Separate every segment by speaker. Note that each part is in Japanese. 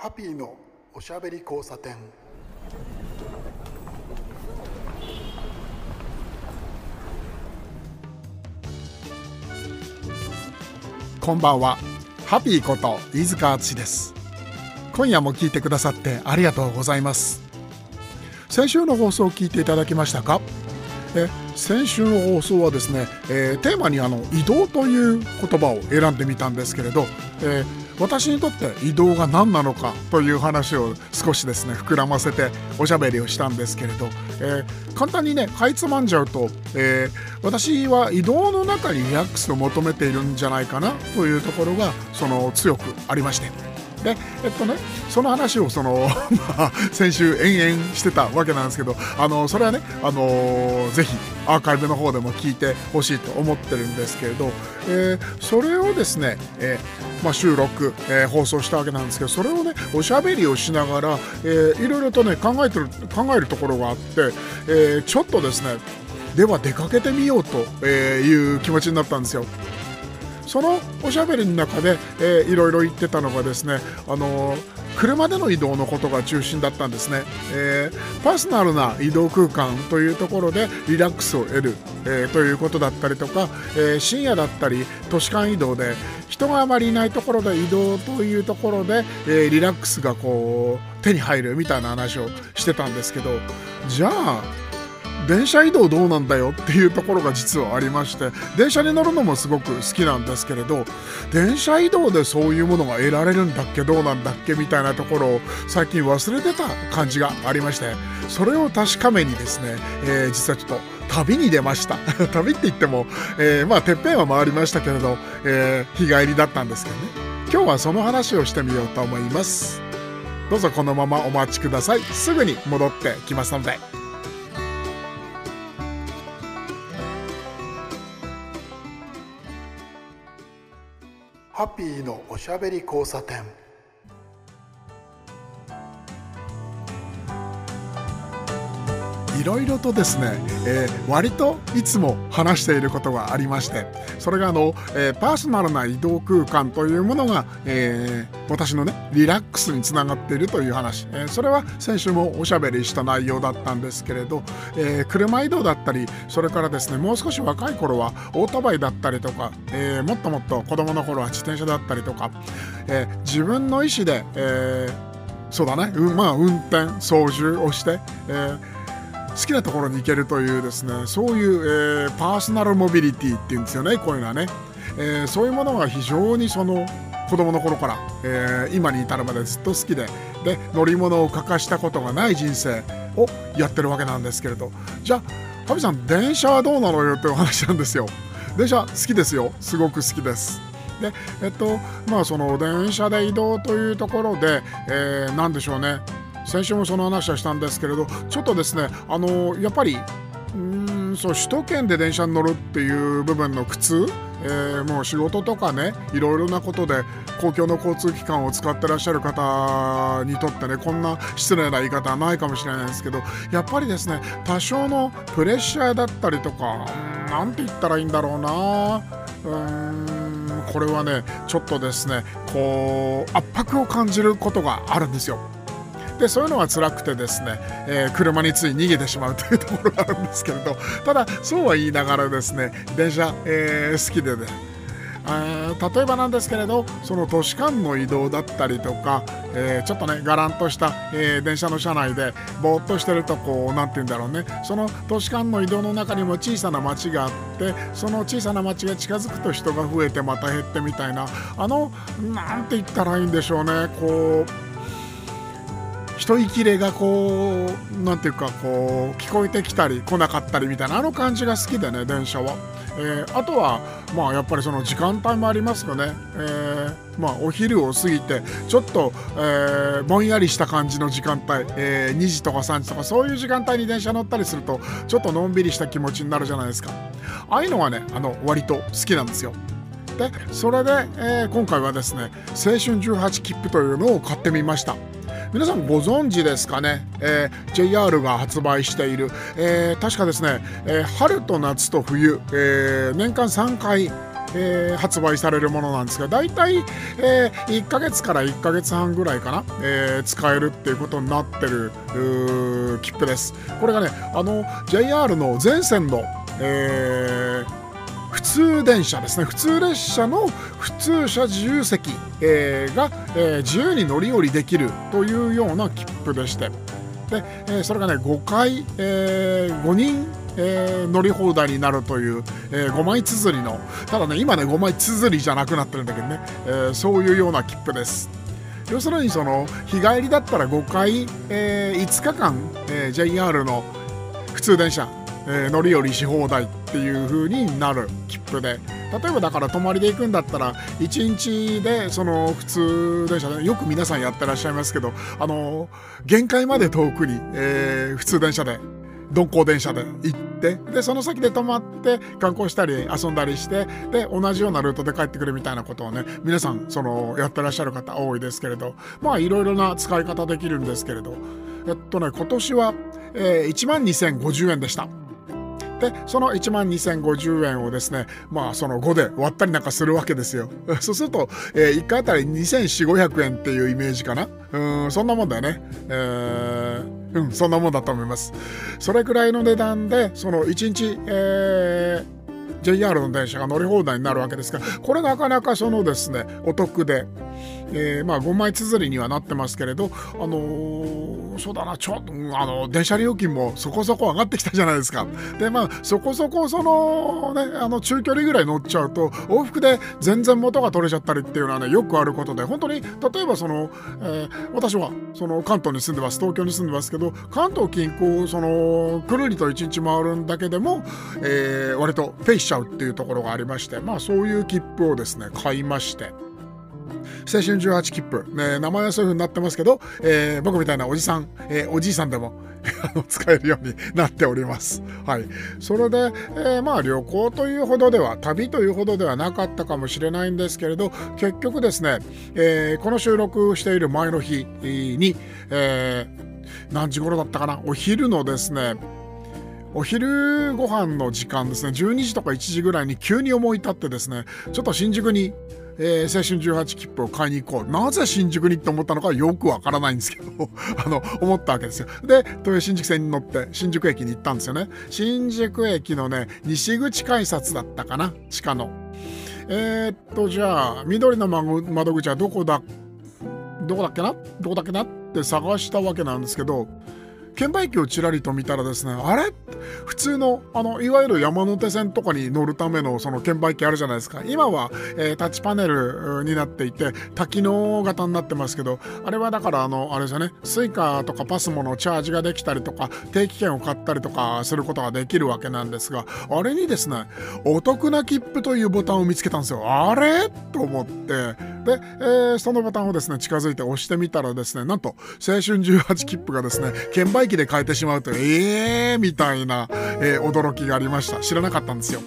Speaker 1: ハッピーのおしゃべり交差点。こんばんは。ハッピーこと飯塚敦です。今夜も聞いてくださってありがとうございます。先週の放送を聞いていただきましたか？え先週の放送はですね、えー、テーマにあの移動という言葉を選んでみたんですけれど、えー、私にとって移動が何なのかという話を少しですね膨らませておしゃべりをしたんですけれど、えー、簡単にねかいつまんじゃうと、え私は移動の中にリラックスを求めているんじゃないかなというところがその強くありまして。でえっとねその話をその、まあ、先週延々してたわけなんですけどあのそれはねあのぜひアーカイブの方でも聞いてほしいと思ってるんですけれど、えー、それをですね、えー、まあ、収録、えー、放送したわけなんですけどそれをねおしゃべりをしながら、えー、いろいろとね考えてる考えるところがあって、えちょっとですねでは出かけてみようという気持ちになったんですよ。そのおしゃべりの中で、えー、いろいろ言ってたのがですね、あの、車での移動のことが中心だったんですね、えー、パーソナルな移動空間というところでリラックスを得る、えー、ということだったりとか、えー、深夜だったり都市間移動で人があまりいないところで移動というところで、えリラックスがこう手に入るみたいな話をしてたんですけどじゃあ電車移動どうなんだよっていうところが実はありまして電車に乗るのもすごく好きなんですけれど電車移動でそういうものが得られるんだっけどうなんだっけみたいなところを最近忘れてた感じがありましてそれを確かめにですね、えー、実はちょっと旅に出ました。旅って言っても、えー、まあてっぺんは回りましたけれど、えー、日帰りだったんですけどね。今日はその話をしてみようと思います。どうぞこのままお待ちください。すぐに戻ってきますので。ハッピーのおしゃべり交差点。ろいろとですね、えー、割といつも話していることがありましてそれがあの、えー、パーソナルな移動空間というものが、えー、私のねリラックスにつながっているという話、えー、それは先週もおしゃべりした内容だったんですけれど、えー、車移動だったりそれからですねもう少し若い頃はオートバイだったりとか、えー、もっともっと子供の頃は自転車だったりとか、えー、自分の意思で、えー、そうだね、う、まあ運転操縦をして、えー好きなところに行けるというですねそういう、えー、パーソナルモビリティっていうんですよねこういうのはね、えー、そういうものが非常にその子供の頃から、えー、今に至るまでずっと好きでで乗り物を欠かしたことがない人生をやってるわけなんですけれど。じゃあハビさん電車はどうなのよってお話なんですよ。電車好きですよ。すごく好きです。でえっとまあその電車で移動というところで、えー、何でしょうね。先週もその話はしたんですけれどちょっとですねあのやっぱりうんそう首都圏で電車に乗るっていう部分の苦痛えー、もう仕事とかねいろいろなことで公共の交通機関を使ってらっしゃる方にとってねこんな失礼な言い方はないかもしれないですけどやっぱりですね多少のプレッシャーだったりとか何て言ったらいいんだろうなうんこれはねちょっとですねこう圧迫を感じることがあるんですよ。でそういうのが辛くてですね、えー、車につい逃げてしまうというところがあるんですけれどただそうは言いながらですね電車、えー、好きでね例えばなんですけれどその都市間の移動だったりとか、えー、ちょっとねがらんとした、えー、電車の車内でぼーっとしてるとこう何て言うんだろうね。その都市間の移動の中にも小さな町があってその小さな町が近づくと人が増えてまた減ってみたいなあの何て言ったらいいんでしょうね。こう一息れがこう何ていうかこう聞こえてきたり来なかったりみたいなあの感じが好きでね電車は。えー、あとはまあやっぱりその時間帯もありますよね、えー、まあ、お昼を過ぎてちょっと、えー、ぼんやりした感じの時間帯、え2時とか3時とかそういう時間帯に電車乗ったりするとちょっとのんびりした気持ちになるじゃないですか。ああいうのはねあの割と好きなんですよ。でそれで、え今回はですね青春18切符というのを買ってみました。皆さんご存知ですかね、えー、JR が発売している、えー、確かですね、えー、春と夏と冬、えー、年間3回えー、発売されるものなんですが大体、えー、1ヶ月から1ヶ月半ぐらいかな、えー、使えるっていうことになってる切符です。これがねあの JR の全線の、えー普通電車ですね。普通列車の普通車自由席、えー、が、えー、自由に乗り降りできるというような切符でして。で、えー、それがね5回、えー、5人えー、乗り放題になるという、えー、5枚綴りのただね今ね5枚綴りじゃなくなってるんだけどね、えー、そういうような切符です。要するにその日帰りだったら5回、えー、5日間、えー、JR の普通電車、えー、乗り降りし放題っていう風になる切符で例えばだから泊まりで行くんだったら1日でその普通電車でよく皆さんやってらっしゃいますけどあの限界まで遠くに、えー、普通電車で鈍行電車で行ってでその先で泊まって観光したり遊んだりしてで同じようなルートで帰ってくるみたいなことをね皆さんそのやってらっしゃる方多いですけれどまあいろいろな使い方できるんですけれどえっとね今年は、えー、1万2050円でした。でその1万2050円をですねまあその5で割ったりなんかするわけですよ。そうすると、えー、1回あたり2400500円っていうイメージかな。うんそんなもんだよね。えー、うんそんなもんだと思います。それくらいの値段でその1日えー JR の電車が乗り放題になるわけですがこれなかなかそのですねお得で、えー、まあ5枚綴りにはなってますけれどあのー、そうだなちょっとあの電車料金もそこそこ上がってきたじゃないですかでまあそこそこそのねあの中距離ぐらい乗っちゃうと往復で全然元が取れちゃったりっていうのはねよくあることで本当に例えばその、えー、私はその関東に住んでます東京に住んでますけど関東近郊そのくるりと1日回るんだけでも、えー、割とフェイしちゃうっていうところがありましてまあそういう切符をですね買いまして。青春18切符、ね、名前はそういう風になってますけど、えー、僕みたいなおじさん、えー、おじいさんでも 使えるようになっております。はい。それで、えー、まあ旅行というほどでは、旅というほどではなかったかもしれないんですけれど、結局ですね、えー、この収録している前の日に、えー、何時頃だったかな、お昼のですね、お昼ご飯の時間ですね12時とか1時ぐらいに急に思い立ってですねちょっと新宿に、えー、青春18切符を買いに行こう。なぜ新宿にって思ったのかよくわからないんですけど あの思ったわけですよ。で豊新宿線に乗って新宿駅に行ったんですよね。新宿駅のね西口改札だったかな？地下の。えー、っとじゃあ緑の窓口はどこだ？どこだっけな？どこだっけな？って探したわけなんですけど券売機をちらりと見たらですね、あれ？普通の、あの、いわゆる山手線とかに乗るためのその券売機あるじゃないですか。今は、えー、タッチパネルになっていて、多機能型になってますけど、あれはだからあの、あれですよね、 Suica とか PASMO のチャージができたりとか、定期券を買ったりとかすることができるわけなんですが、あれにですね、お得な切符というボタンを見つけたんですよ。あれ？と思って、で、えー、そのボタンをですね、近づいて押してみたらですね、なんと、青春18切符がですね、券売機で買えてしまうと、えーみたいな、えー、驚きがありました。知らなかったんですよ。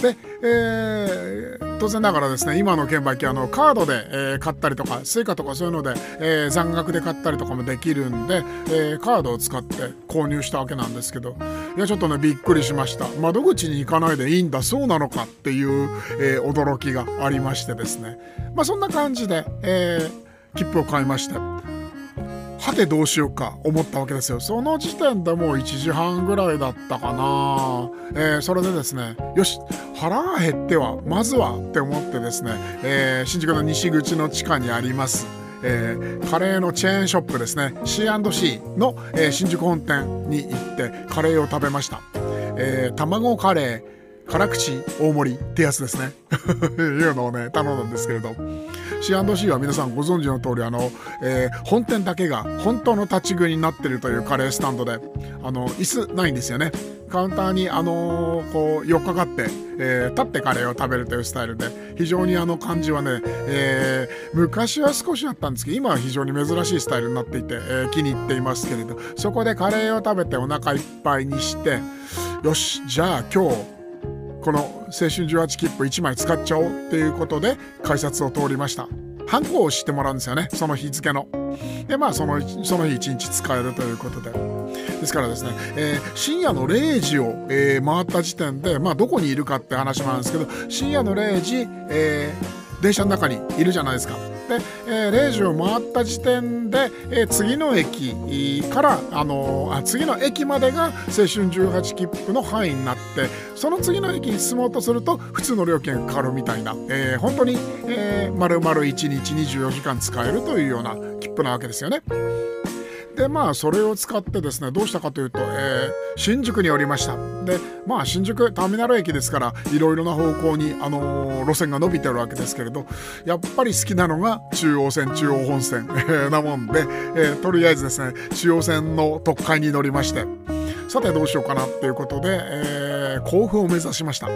Speaker 1: で、えー、当然ながらですね今の券売機あのカードで、えー、買ったりとか Suica とかそういうので、えー、残額で買ったりとかもできるんで、えー、カードを使って購入したわけなんですけどいやちょっとねびっくりしました窓口に行かないでいいんだそうなのかっていう、えー、驚きがありましてですねまあそんな感じで、えー、切符を買いましてはてどうしようか思ったわけですよ。その時点でもう1時半ぐらいだったかな、えー、それでですねよし腹が減ってはまずはって思ってですね、えー、新宿の西口の地下にありますえー、カレーのチェーンショップですね。C&C の、えー、新宿本店に行ってカレーを食べました、えー、卵カレー辛口大盛りってやつですね。いうのをね頼んだんですけれど。C&C は皆さんご存知の通りあの、えー、本店だけが本当の立ち食いになってるというカレースタンドであの椅子ないんですよね。カウンターにあのー、こう寄っかかって、えー、立ってカレーを食べるというスタイルで非常にあの感じはね、えー、昔は少しあったんですけど今は非常に珍しいスタイルになっていて、えー、気に入っていますけれどそこでカレーを食べてお腹いっぱいにしてよしじゃあ今日この青春18切符1枚使っちゃおうっていうことで改札を通りました。ハンコをしてもらうんですよねその日付の。でまあそのその日一日使えるということで。ですからですね、えー、深夜の0時を、えー、回った時点で、まあ、どこにいるかって話なんですけど深夜の0時、えー、電車の中にいるじゃないですか。で、えー、0時を回った時点で、えー、次の駅から、あのー、次の駅までが青春18切符の範囲になってその次の駅に進もうとすると普通の料金がかかるみたいな、えー、本当に、えー、丸々1日24時間使えるというような切符なわけですよね。でまあそれを使ってですねどうしたかというと、えー、新宿におりました。でまあ新宿ターミナル駅ですからいろいろな方向に、あのー、路線が伸びてるわけですけれどやっぱり好きなのが中央線中央本線えなもんで、え、とりあえずですね中央線の特快に乗りましてさてどうしようかなっていうことで、えー、甲府を目指しました、うん。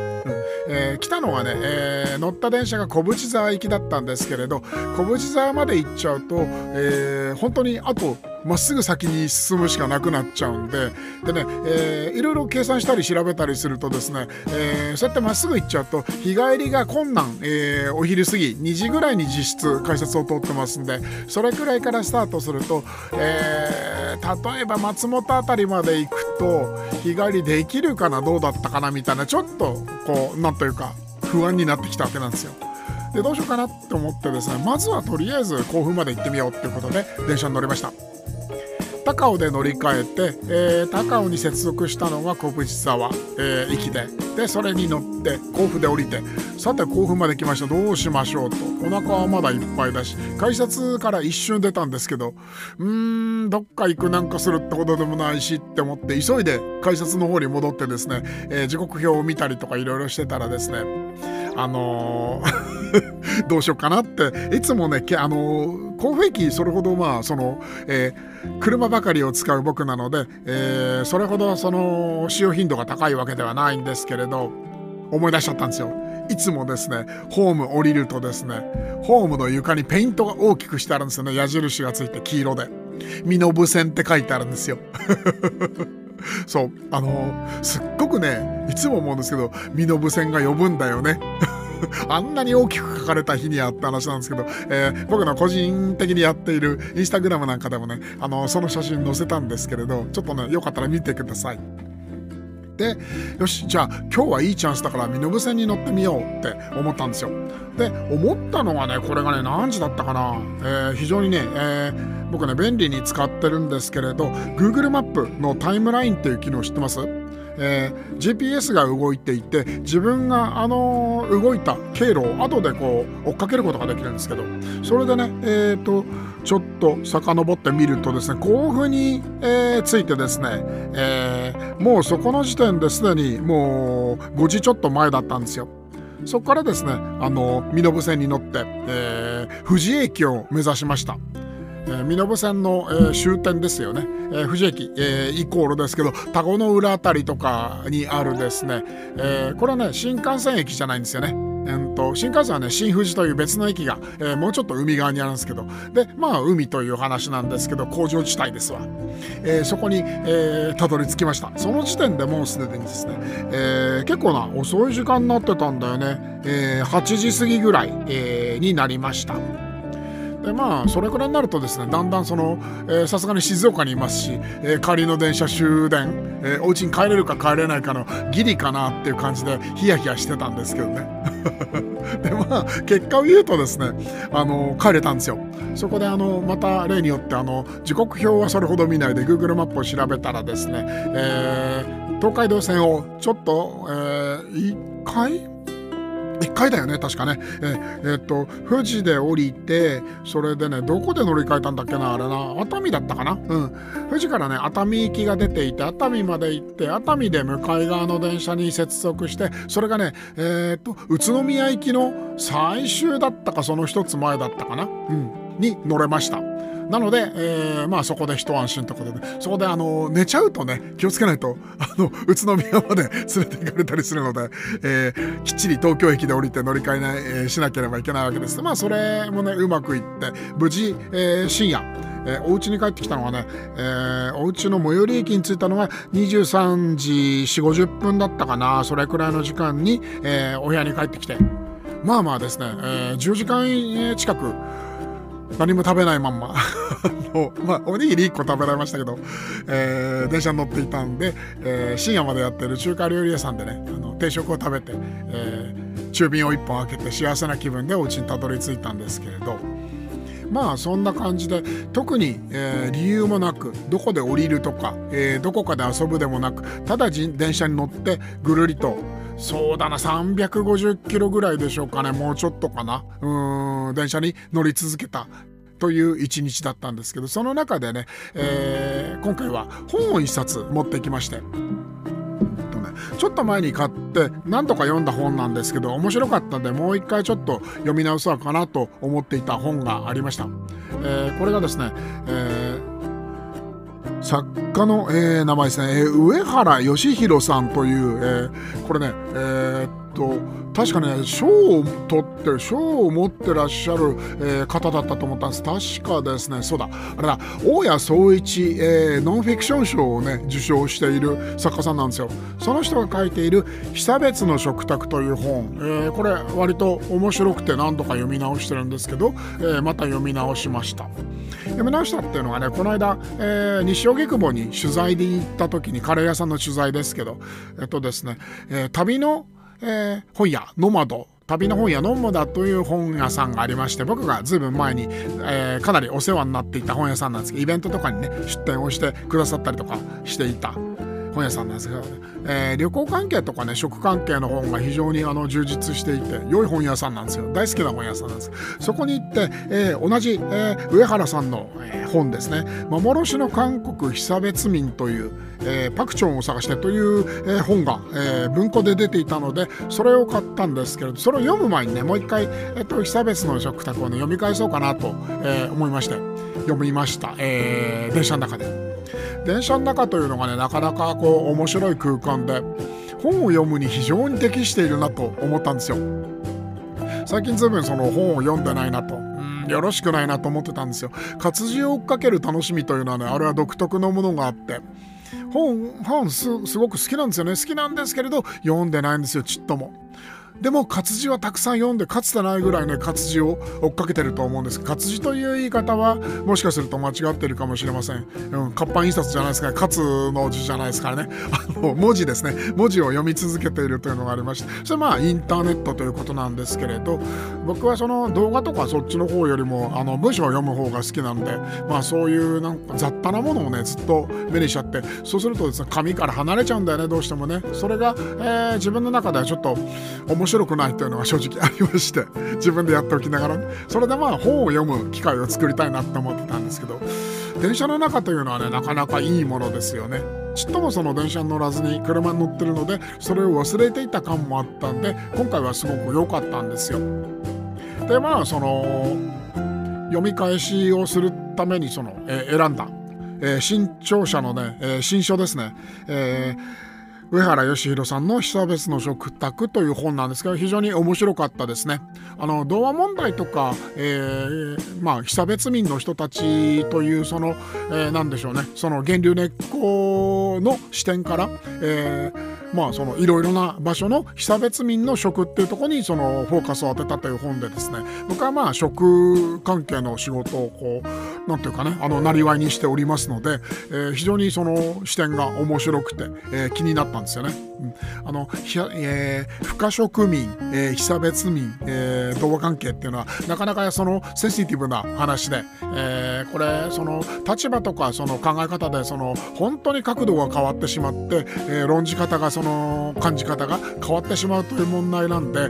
Speaker 1: えー、来たのはね、えー、乗った電車が小淵沢行きだったんですけれど小淵沢まで行っちゃうと、えー、本当にあとまっすぐ先に進むしかなくなっちゃうんででね、えー、いろいろ計算したり調べたりするとですね、えー、そうやってまっすぐ行っちゃうと日帰りが困難、えー、お昼過ぎ2時ぐらいに実質改札を通ってますんでそれくらいからスタートすると、えー、例えば松本辺りまで行くと日帰りできるかなどうだったかなみたいなちょっとこうなんというか不安になってきたわけなんですよ。でどうしようかなって思ってですねまずはとりあえず甲府まで行ってみようっていうことで電車に乗りました。高尾で乗り換えて、えー、高尾に接続したのが小淵沢、えー、駅で。でそれに乗って甲府で降りてさて甲府まで来ました。どうしましょうと。お腹はまだいっぱいだし改札から一瞬出たんですけどうーんどっか行くなんかするってことでもないしって思って急いで改札の方に戻ってですね、えー、時刻表を見たりとかいろいろしてたらですねあのー、どうしようかなっていつもねあの、甲府駅それほどまあその、えー、車ばかりを使う僕なので、えー、それほどその使用頻度が高いわけではないんですけれど思い出しちゃったんですよ。いつもですねホーム降りるとですねホームの床にペイントが大きくしてあるんですよね矢印がついて黄色で「身延線」って書いてあるんですよ。そうあのすっごくねいつも思うんですけど身延線が呼ぶんだよね。あんなに大きく書かれた日にあった話なんですけど、えー、僕の個人的にやっているインスタグラムなんかでもね、あのその写真載せたんですけれど、ちょっとね、よかったら見てください。でよしじゃあ今日はいいチャンスだから身延線に乗ってみようって思ったんですよ。で思ったのがねこれがね何時だったかな、えー、非常にね、えー、僕ね便利に使ってるんですけれど Google マップのタイムラインっていう機能知ってます？えー、GPS が動いていて自分が、あの、動いた経路を後でこう追っかけることができるんですけどそれでね、えーと、ちょっと遡ってみるとですね甲府に、えー、ついてですね、えー、もうそこの時点ですでにもう5時ちょっと前だったんですよ。そこからですね、あの、身延線に乗って、えー、富士駅を目指しました。え、身延線の、えー、終点ですよね、えー、富士駅、えー、イコールですけど田子の浦辺りとかにあるですね、えー、これはね新幹線駅じゃないんですよね。えー、と新幹線はね新富士という別の駅が、えー、もうちょっと海側にあるんですけど。でまあ海という話なんですけど工場地帯ですわ、えー、そこに、えー、たどり着きました。その時点でもうすでにですね、えー、結構な遅い時間になってたんだよね、えー、8時過ぎぐらい、えー、になりました。でまあそれくらいになるとですねだんだんそのさすがに静岡にいますし、えー、帰りの電車終電、えー、お家に帰れるか帰れないかのギリかなっていう感じでヒヤヒヤしてたんですけどね。でまあ結果を言うとですねあの帰れたんですよ。そこであのまた例によってあの時刻表はそれほど見ないで Google マップを調べたらですね、えー、東海道線をちょっと、えー、1回1回だよね確かね。ええ、っと富士で降りてそれでねどこで乗り換えたんだっけなあれな。熱海だったかな？うん。富士からね熱海行きが出ていて熱海まで行って熱海で向かい側の電車に接続してそれがねえー、っと宇都宮行きの最終だったかその一つ前だったかな？うん。に乗れました。なので、えー、まあそこで一安心ということで、そこであの寝ちゃうとね、気をつけないと、あの、宇都宮まで 連れて行かれたりするので、えー、きっちり東京駅で降りて乗り換えない、えー、しなければいけないわけです。まあそれもね、うまくいって、無事、えー、深夜、えー、お家に帰ってきたのはね、えー、お家の最寄り駅に着いたのが23時4 5 0分だったかなそれくらいの時間に、えー、お部屋に帰ってきてまあまあですね、えー、10時間近く何も食べないまんま。の、まあ、おにぎり1個食べられましたけど、えー、電車に乗っていたんで、えー、深夜までやってる中華料理屋さんでね、あの定食を食べて、えー、中瓶を1本開けて幸せな気分でお家にたどり着いたんですけれど、まあそんな感じで特に、えー、理由もなくどこで降りるとか、えー、どこかで遊ぶでもなくただ電車に乗ってぐるりとそうだな350キロぐらいでしょうかねもうちょっとかなうん電車に乗り続けたという一日だったんですけどその中でね、えー、今回は本を一冊持ってきまして。ちょっと前に買って何とか読んだ本なんですけど面白かったんでもう一回ちょっと読み直そうかなと思っていた本がありました。えー、これがですね、えー作家の、えー、名前ですね、えー、上原義弘さんという、えー、これね、えー、と確かね賞を取って賞を持ってらっしゃる、えー、方だったと思ったんです。確かですね。そうだ。あれだ。大谷総一、えー、ノンフィクション賞をね受賞している作家さんなんですよ。その人が書いている「被差別の食卓」という本、えー、これ割と面白くて何度か読み直してるんですけど、えー、また読み直しました。読み直したっていうのはねこの間、えー、西荻窪に取材で行った時にカレー屋さんの取材ですけどえっとですね、えー、旅のえー、本屋ノマド。旅の本屋ノモダという本屋さんがありまして僕がずいぶん前に、えー、かなりお世話になっていた本屋さんなんですけどイベントとかにね出店をしてくださったりとかしていた。本屋さんなんですけど、ね、えー、旅行関係とかね食関係の本が非常にあの充実していて良い本屋さんなんですよ。大好きな本屋さんなんです。そこに行って、えー、同じ、えー、上原さんの、え本ですね「幻の韓国被差別民」という、えパクチョンを探してという、え本が、え文庫で出ていたのでそれを買ったんですけれどそれを読む前にねもう一回、えっと、被差別の食卓をね読み返そうかなと、え思いまして読みました、え電車の中で。電車の中というのがねなかなかこう面白い空間で本を読むに非常に適しているなと思ったんですよ。最近ずいぶんその本を読んでないなとよろしくないなと思ってたんですよ。活字を追っかける楽しみというのはねあれは独特のものがあって本本すごく好きなんですよね。好きなんですけれど読んでないんですよちっとも。でも活字はたくさん読んでかつてないぐらいね活字を追っかけてると思うんです。活字という言い方はもしかすると間違ってるかもしれません、うん、活版印刷じゃないですか。活の字じゃないですからね。あの文字ですね。文字を読み続けているというのがありまして。それまあインターネットということなんですけれど僕はその動画とかそっちの方よりもあの文章を読む方が好きなんでまあそういうなんか雑多なものをねずっと目にしちゃってそうするとですね紙から離れちゃうんだよねどうしてもね。それが、えー、自分の中ではちょっと面白くないというのが正直ありまして自分でやっておきながらそれでまあ本を読む機会を作りたいなって思ってたんですけど電車の中というのはねなかなかいいものですよね。ちっともその電車に乗らずに車に乗ってるのでそれを忘れていた感もあったんで今回はすごく良かったんですよ。でまあその読み返しをするためにその、えー、選んだ、えー、新潮社のね、えー、新書ですね、えー上原義弘さんの「被差別の食卓」という本なんですけど非常に面白かったですね。あの童話問題とか、えー、まあ被差別民の人たちというその、えー、何でしょうねその源流根っこの視点から、えーまあそのいろいろな場所の被差別民の食っていうところにそのフォーカスを当てたという本でですね僕はまあ食関係の仕事をこうなんていうかねあのなりわいにしておりますので、えー、非常にその視点が面白くて、えー、気になったんですよね。うん、あのひ、えー、不可食民、えー、被差別民、えー、同和関係っていうのはなかなかそのセンシティブな話で、えー、これその立場とかその考え方でその本当に角度が変わってしまって、えー、論じ方がその感じ方が変わってしまうという問題なんで、え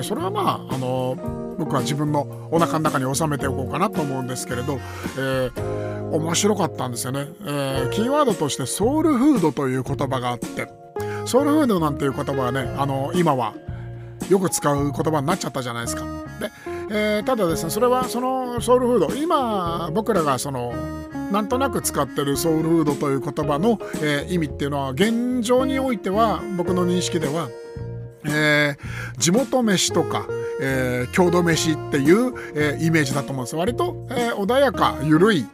Speaker 1: ー、それはまああの僕は自分のお腹の中に収めておこうかなと思うんですけれど、えー、面白かったんですよね、えー、キーワードとしてソウルフードという言葉があってソウルフードなんていう言葉はねあの今はよく使う言葉になっちゃったじゃないですか。で、えー、ただですねそれはそのソウルフード今僕らがそのなんとなく使ってるソウルフードという言葉の、えー、意味っていうのは現状においては僕の認識では、えー、地元飯とか、えー、郷土飯っていう、えー、イメージだと思うんです。割と、えー、穏やか緩い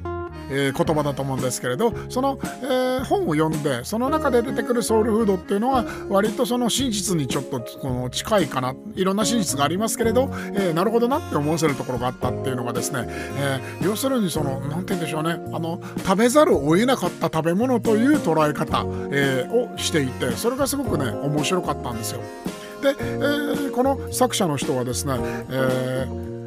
Speaker 1: えー、言葉だと思うんですけれどその、えー、本を読んでその中で出てくるソウルフードっていうのは割とその真実にちょっとこの近いかないろんな真実がありますけれど、えー、なるほどなって思わせるところがあったっていうのがですね、えー、要するにその何て言うんでしょうねあの食べざるを得なかった食べ物という捉え方、えー、をしていてそれがすごくね面白かったんですよ。で、えー、この作者の人はですね、えー、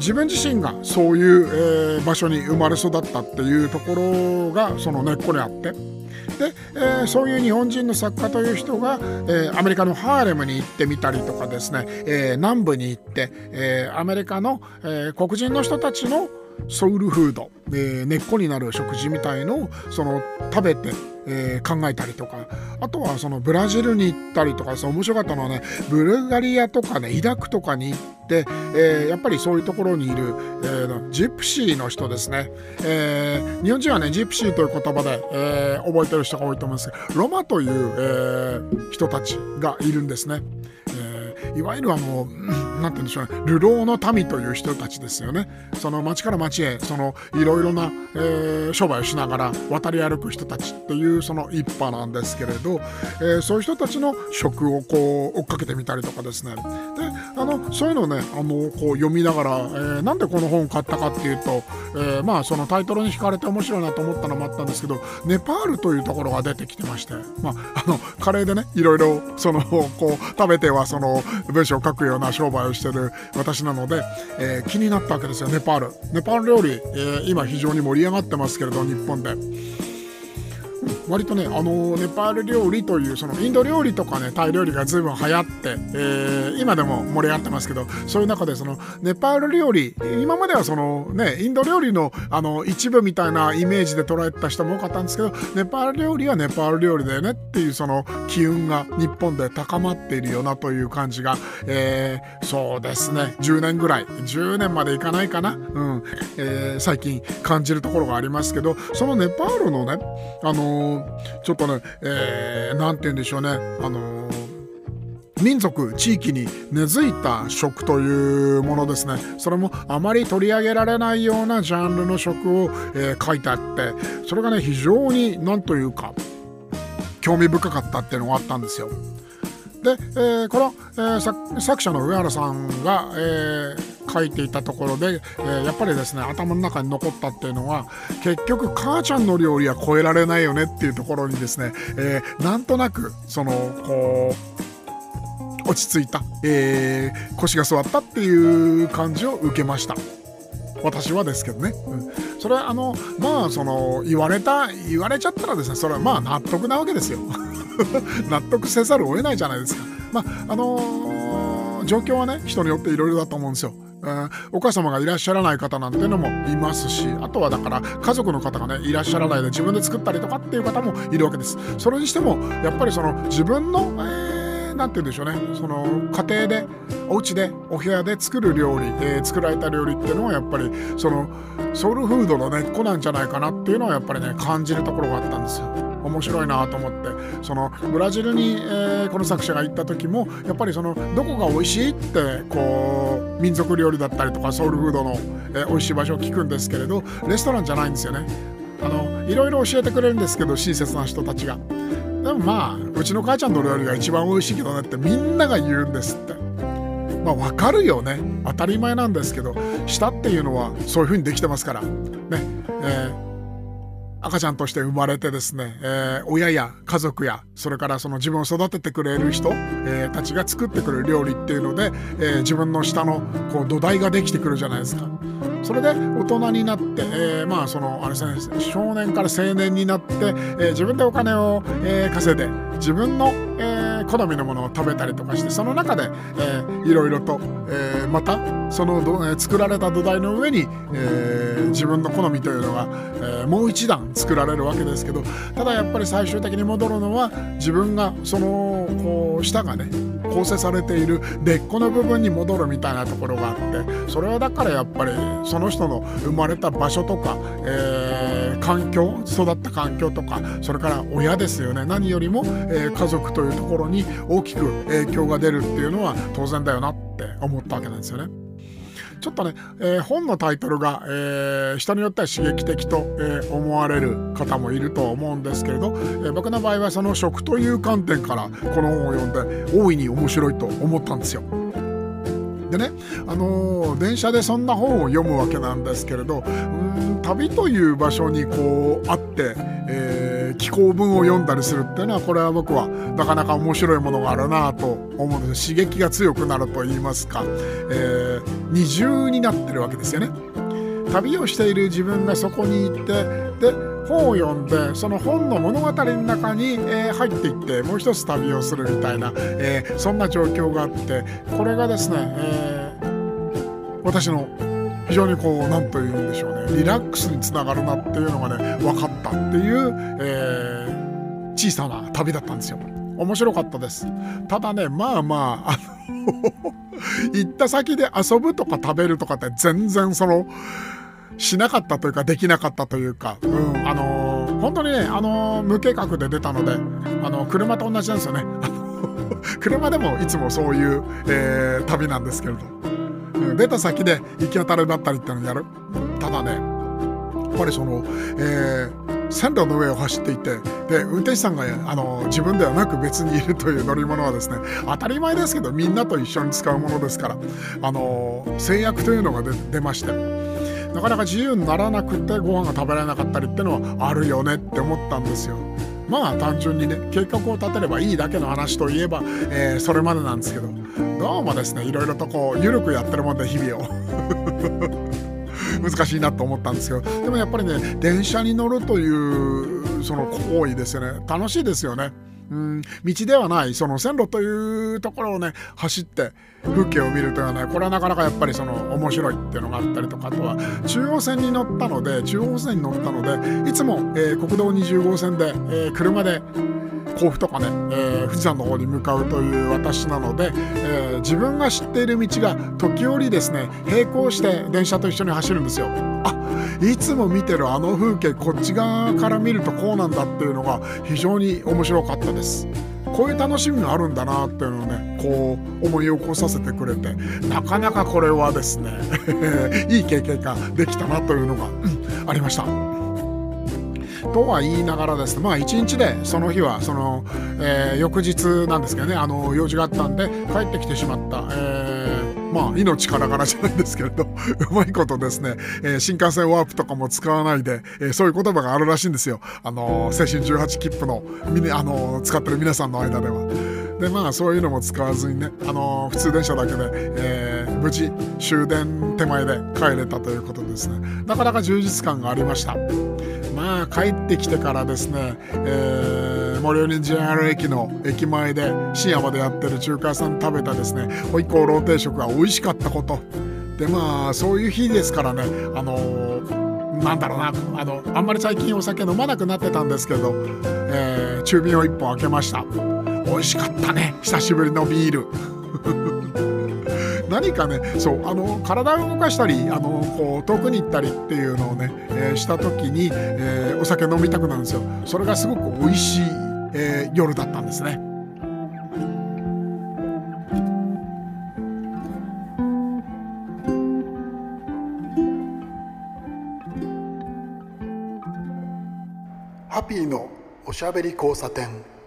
Speaker 1: 自分自身がそういう、えー、場所に生まれ育ったっていうところがその根っこにあって。で、えー、そういう日本人の作家という人が、えー、アメリカのハーレムに行ってみたりとかですね、えー、南部に行って、えアメリカの、え黒人の人たちのソウルフード、えー、根っこになる食事みたいのをその食べて、えー、考えたりとかあとはそのブラジルに行ったりとかそ面白かったのはねブルガリアとかねイラクとかに行って、えー、やっぱりそういうところにいる、えー、ジプシーの人ですね、えー、日本人はねジプシーという言葉で、えー、覚えてる人が多いと思うんですけどロマという、えー、人たちがいるんですね。えー、いわゆるあの何て言うんでしょうね。流浪の民という人たちですよね。その町から町へそのいろいろな、えー、商売をしながら渡り歩く人たちっていうその一派なんですけれど、えー、そういう人たちの食をこう追っかけてみたりとかですね。であのそういうのをねあのこう読みながら、えー、なんでこの本を買ったかっていうと、えー、まあそのタイトルに惹かれて面白いなと思ったのもあったんですけどネパールというところが出てきてましてまああのカレーでねいろいろそのこう食べてはその文章を書くような商売をしてる私なので、えー、気になったわけですよネパールネパール料理、えー、今非常に盛り上がってますけれど日本で。割とねあのネパール料理というそのインド料理とかねタイ料理が随分流行って、えー、今でも盛り上がってますけどそういう中でそのネパール料理今まではそのねインド料理のあの一部みたいなイメージで捉えた人も多かったんですけどネパール料理はネパール料理だよねっていうその機運が日本で高まっているよなという感じが、えー、そうですね。10年ぐらい。10年までいかないかな、うん。えー、最近感じるところがありますけどそのネパールのねあのちょっとね、えー、なんて言うんでしょうね、あの民族地域に根付いた食というものですねそれもあまり取り上げられないようなジャンルの食を、えー、書いてあってそれがね非常に何というか興味深かったっていうのがあったんですよ。で、えー、この、えー、作者の上原さんが、えー、書いていたところで、えー、やっぱりですね頭の中に残ったっていうのは結局母ちゃんの料理は超えられないよねっていうところにですね、えー、なんとなくそのこう落ち着いた、えー、腰が座ったっていう感じを受けました。私はですけどね、うん、それはあのまあその言われた言われちゃったらですねそれはまあ納得なわけですよ。納得せざるを得ないじゃないですか。まああのー、状況はね人によっていろいろだと思うんですよ。お母様がいらっしゃらない方なんていうのもいますしあとはだから家族の方がねいらっしゃらないで自分で作ったりとかっていう方もいるわけですそれにしてもやっぱりその自分の、えー、なんて言うんでしょうね。その家庭でお家でお部屋で作る料理、えー、作られた料理っていうのはやっぱりそのソウルフードの根っこなんじゃないかなっていうのはやっぱりね感じるところがあったんですよ。面白いなと思って。そのブラジルに、えー、この作者が行った時もやっぱりそのどこが美味しいってこう民族料理だったりとかソウルフードの、えー、美味しい場所を聞くんですけれどレストランじゃないんですよね。あのいろいろ教えてくれるんですけど親切な人たちが。でもまあうちの母ちゃんの料理が一番美味しいけどねってみんなが言うんですって。まあ分かるよね。当たり前なんですけど舌っていうのはそういう風にできてますから。ね。えー赤ちゃんとして生まれてですね、えー、親や家族やそれからその自分を育ててくれる人、えー、たちが作ってくれる料理っていうので、えー、自分の下のこう土台ができてくるじゃないですか。それで大人になって、えー、まあそのあれですね少年から青年になって、えー、自分でお金を、えー、稼いで自分の、えー、好みのものを食べたりとかしてその中で、えー、いろいろと、えー、またそのど、え、作られた土台の上に、えー、自分の好みというのが、えー、もう一段作られるわけですけどただやっぱり最終的に戻るのは自分がそのこう舌がね構成されている根っこの部分に戻るみたいなところがあってそれはだからやっぱりその人の生まれた場所とか、えー、環境育った環境とかそれから親ですよね。何よりも、えー、家族というところに大きく影響が出るっていうのは当然だよなって思ったわけなんですよね。ちょっとね、えー、本のタイトルが、えー、人によっては刺激的と、えー、思われる方もいると思うんですけれど、え僕の場合はその食という観点からこの本を読んで大いに面白いと思ったんですよ。でね、あの、電車でそんな本を読むわけなんですけれどうん旅という場所にこうあって、えー、気候文を読んだりするっていうのはこれは僕はなかなか面白いものがあるなと思うんで刺激が強くなると言いますか、えー、二重になってるわけですよね。旅をしている自分がそこに行ってで本を読んでその本の物語の中に、えー、入っていってもう一つ旅をするみたいな、えー、そんな状況があってこれがですね、えー、私の非常にこう何と言うんでしょうねリラックスにつながるなっていうのがね分かったっていう、えー、小さな旅だったんですよ。面白かったです。ただねまあまああの 行った先で遊ぶとか食べるとかって全然そのしなかったというかできなかったというか、うん、あのー、本当にね、あのー、無計画で出たので、あのー、車と同じなんですよね。車でもいつもそういう、えー、旅なんですけれど、出た先で行き当たりばったりってのをやる。ただね、やっぱりその、えー、線路の上を走っていてで運転手さんがあの自分ではなく別にいるという乗り物はですね当たり前ですけどみんなと一緒に使うものですからあの制約というのが出ましてなかなか自由にならなくてご飯が食べられなかったりってのはあるよねって思ったんですよ。まあ単純にね計画を立てればいいだけの話といえば、えー、それまでなんですけど。どうもですねいろいろとこう緩くやってるもんで日々を。難しいなと思ったんですけど。でもやっぱりね電車に乗るというその行為ですよね。楽しいですよね。うん。道ではないその線路というところをね走って風景を見るというのはねこれはなかなかやっぱりその面白いっていうのがあったりとかあとは中央線に乗ったので中央線に乗ったのでいつも、えー、国道20号線で、えー、車で甲府とかね、えー、富士山の方に向かうという私なので、えー、自分が知っている道が時折ですね並行して電車と一緒に走るんですよ。あいつも見てるあの風景こっち側から見るとこうなんだっていうのが非常に面白かったです。こういう楽しみがあるんだなっていうのをねこう思い起こさせてくれてなかなかこれはですね いい経験ができたなというのが、うん、ありました。とは言いながらですねまあ一日でその日はその、えー、翌日なんですけどねあの用事があったんで帰ってきてしまった。えーまあ命からがらじゃないんですけれど うまいことですね、えー、新幹線ワープとかも使わないで、えー、そういう言葉があるらしいんですよあの青春18切符のあの使ってる皆さんの間では。でまあそういうのも使わずにね、あの普通電車だけで、えー、無事終電手前で帰れたということですねなかなか充実感がありましたあ帰ってきてからですね、えー、森鬼 JR 駅の駅前で深夜までやってる中華屋さん食べたですねホイコーロー定食が美味しかったこと。でまあそういう日ですからねあのー、なんだろうなあのあんまり最近お酒飲まなくなってたんですけど、えー、中瓶を1本開けました。美味しかったね久しぶりのビール。何かねそうあの体を動かしたりあのこう遠くに行ったりっていうのをね、えー、した時に、えー、お酒飲みたくなるんですよそれがすごく美味しい、えー、夜だったんですね。ハッピーのおしゃべり交差点。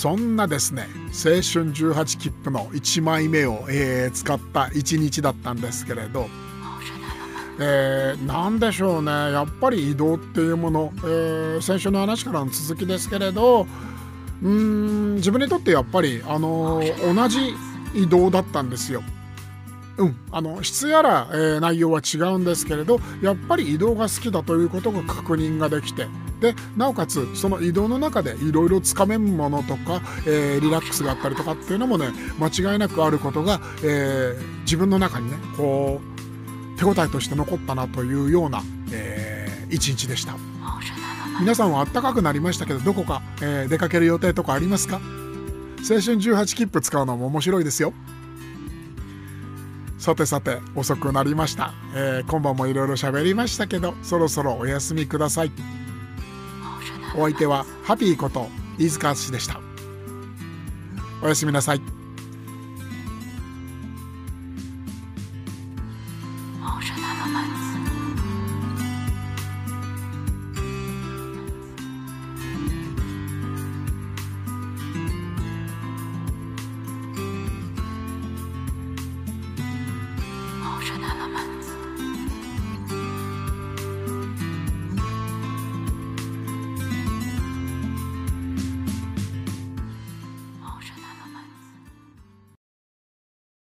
Speaker 1: そんなですね青春18切符の1枚目を、えー、使った1日だったんですけれど、えー、何でしょうねやっぱり移動っていうもの、えー、先週の話からの続きですけれどうん自分にとってやっぱり、あのー、同じ移動だったんですよ。うん、あの質やら、えー、内容は違うんですけれどやっぱり移動が好きだということが確認ができてでなおかつその移動の中でいろいろつかめるものとか、えー、リラックスがあったりとかっていうのもね間違いなくあることが、えー、自分の中にねこう手応えとして残ったなというような、えー、一日でした。皆さんはあったかくなりましたけどどこか、えー、出かける予定とかありますか？青春18切符使うのも面白いですよさてさて遅くなりました、えー、今晩もいろいろ喋りましたけどそろそろお休みください。お相手はハピーこと飯塚淳でした。おやすみなさい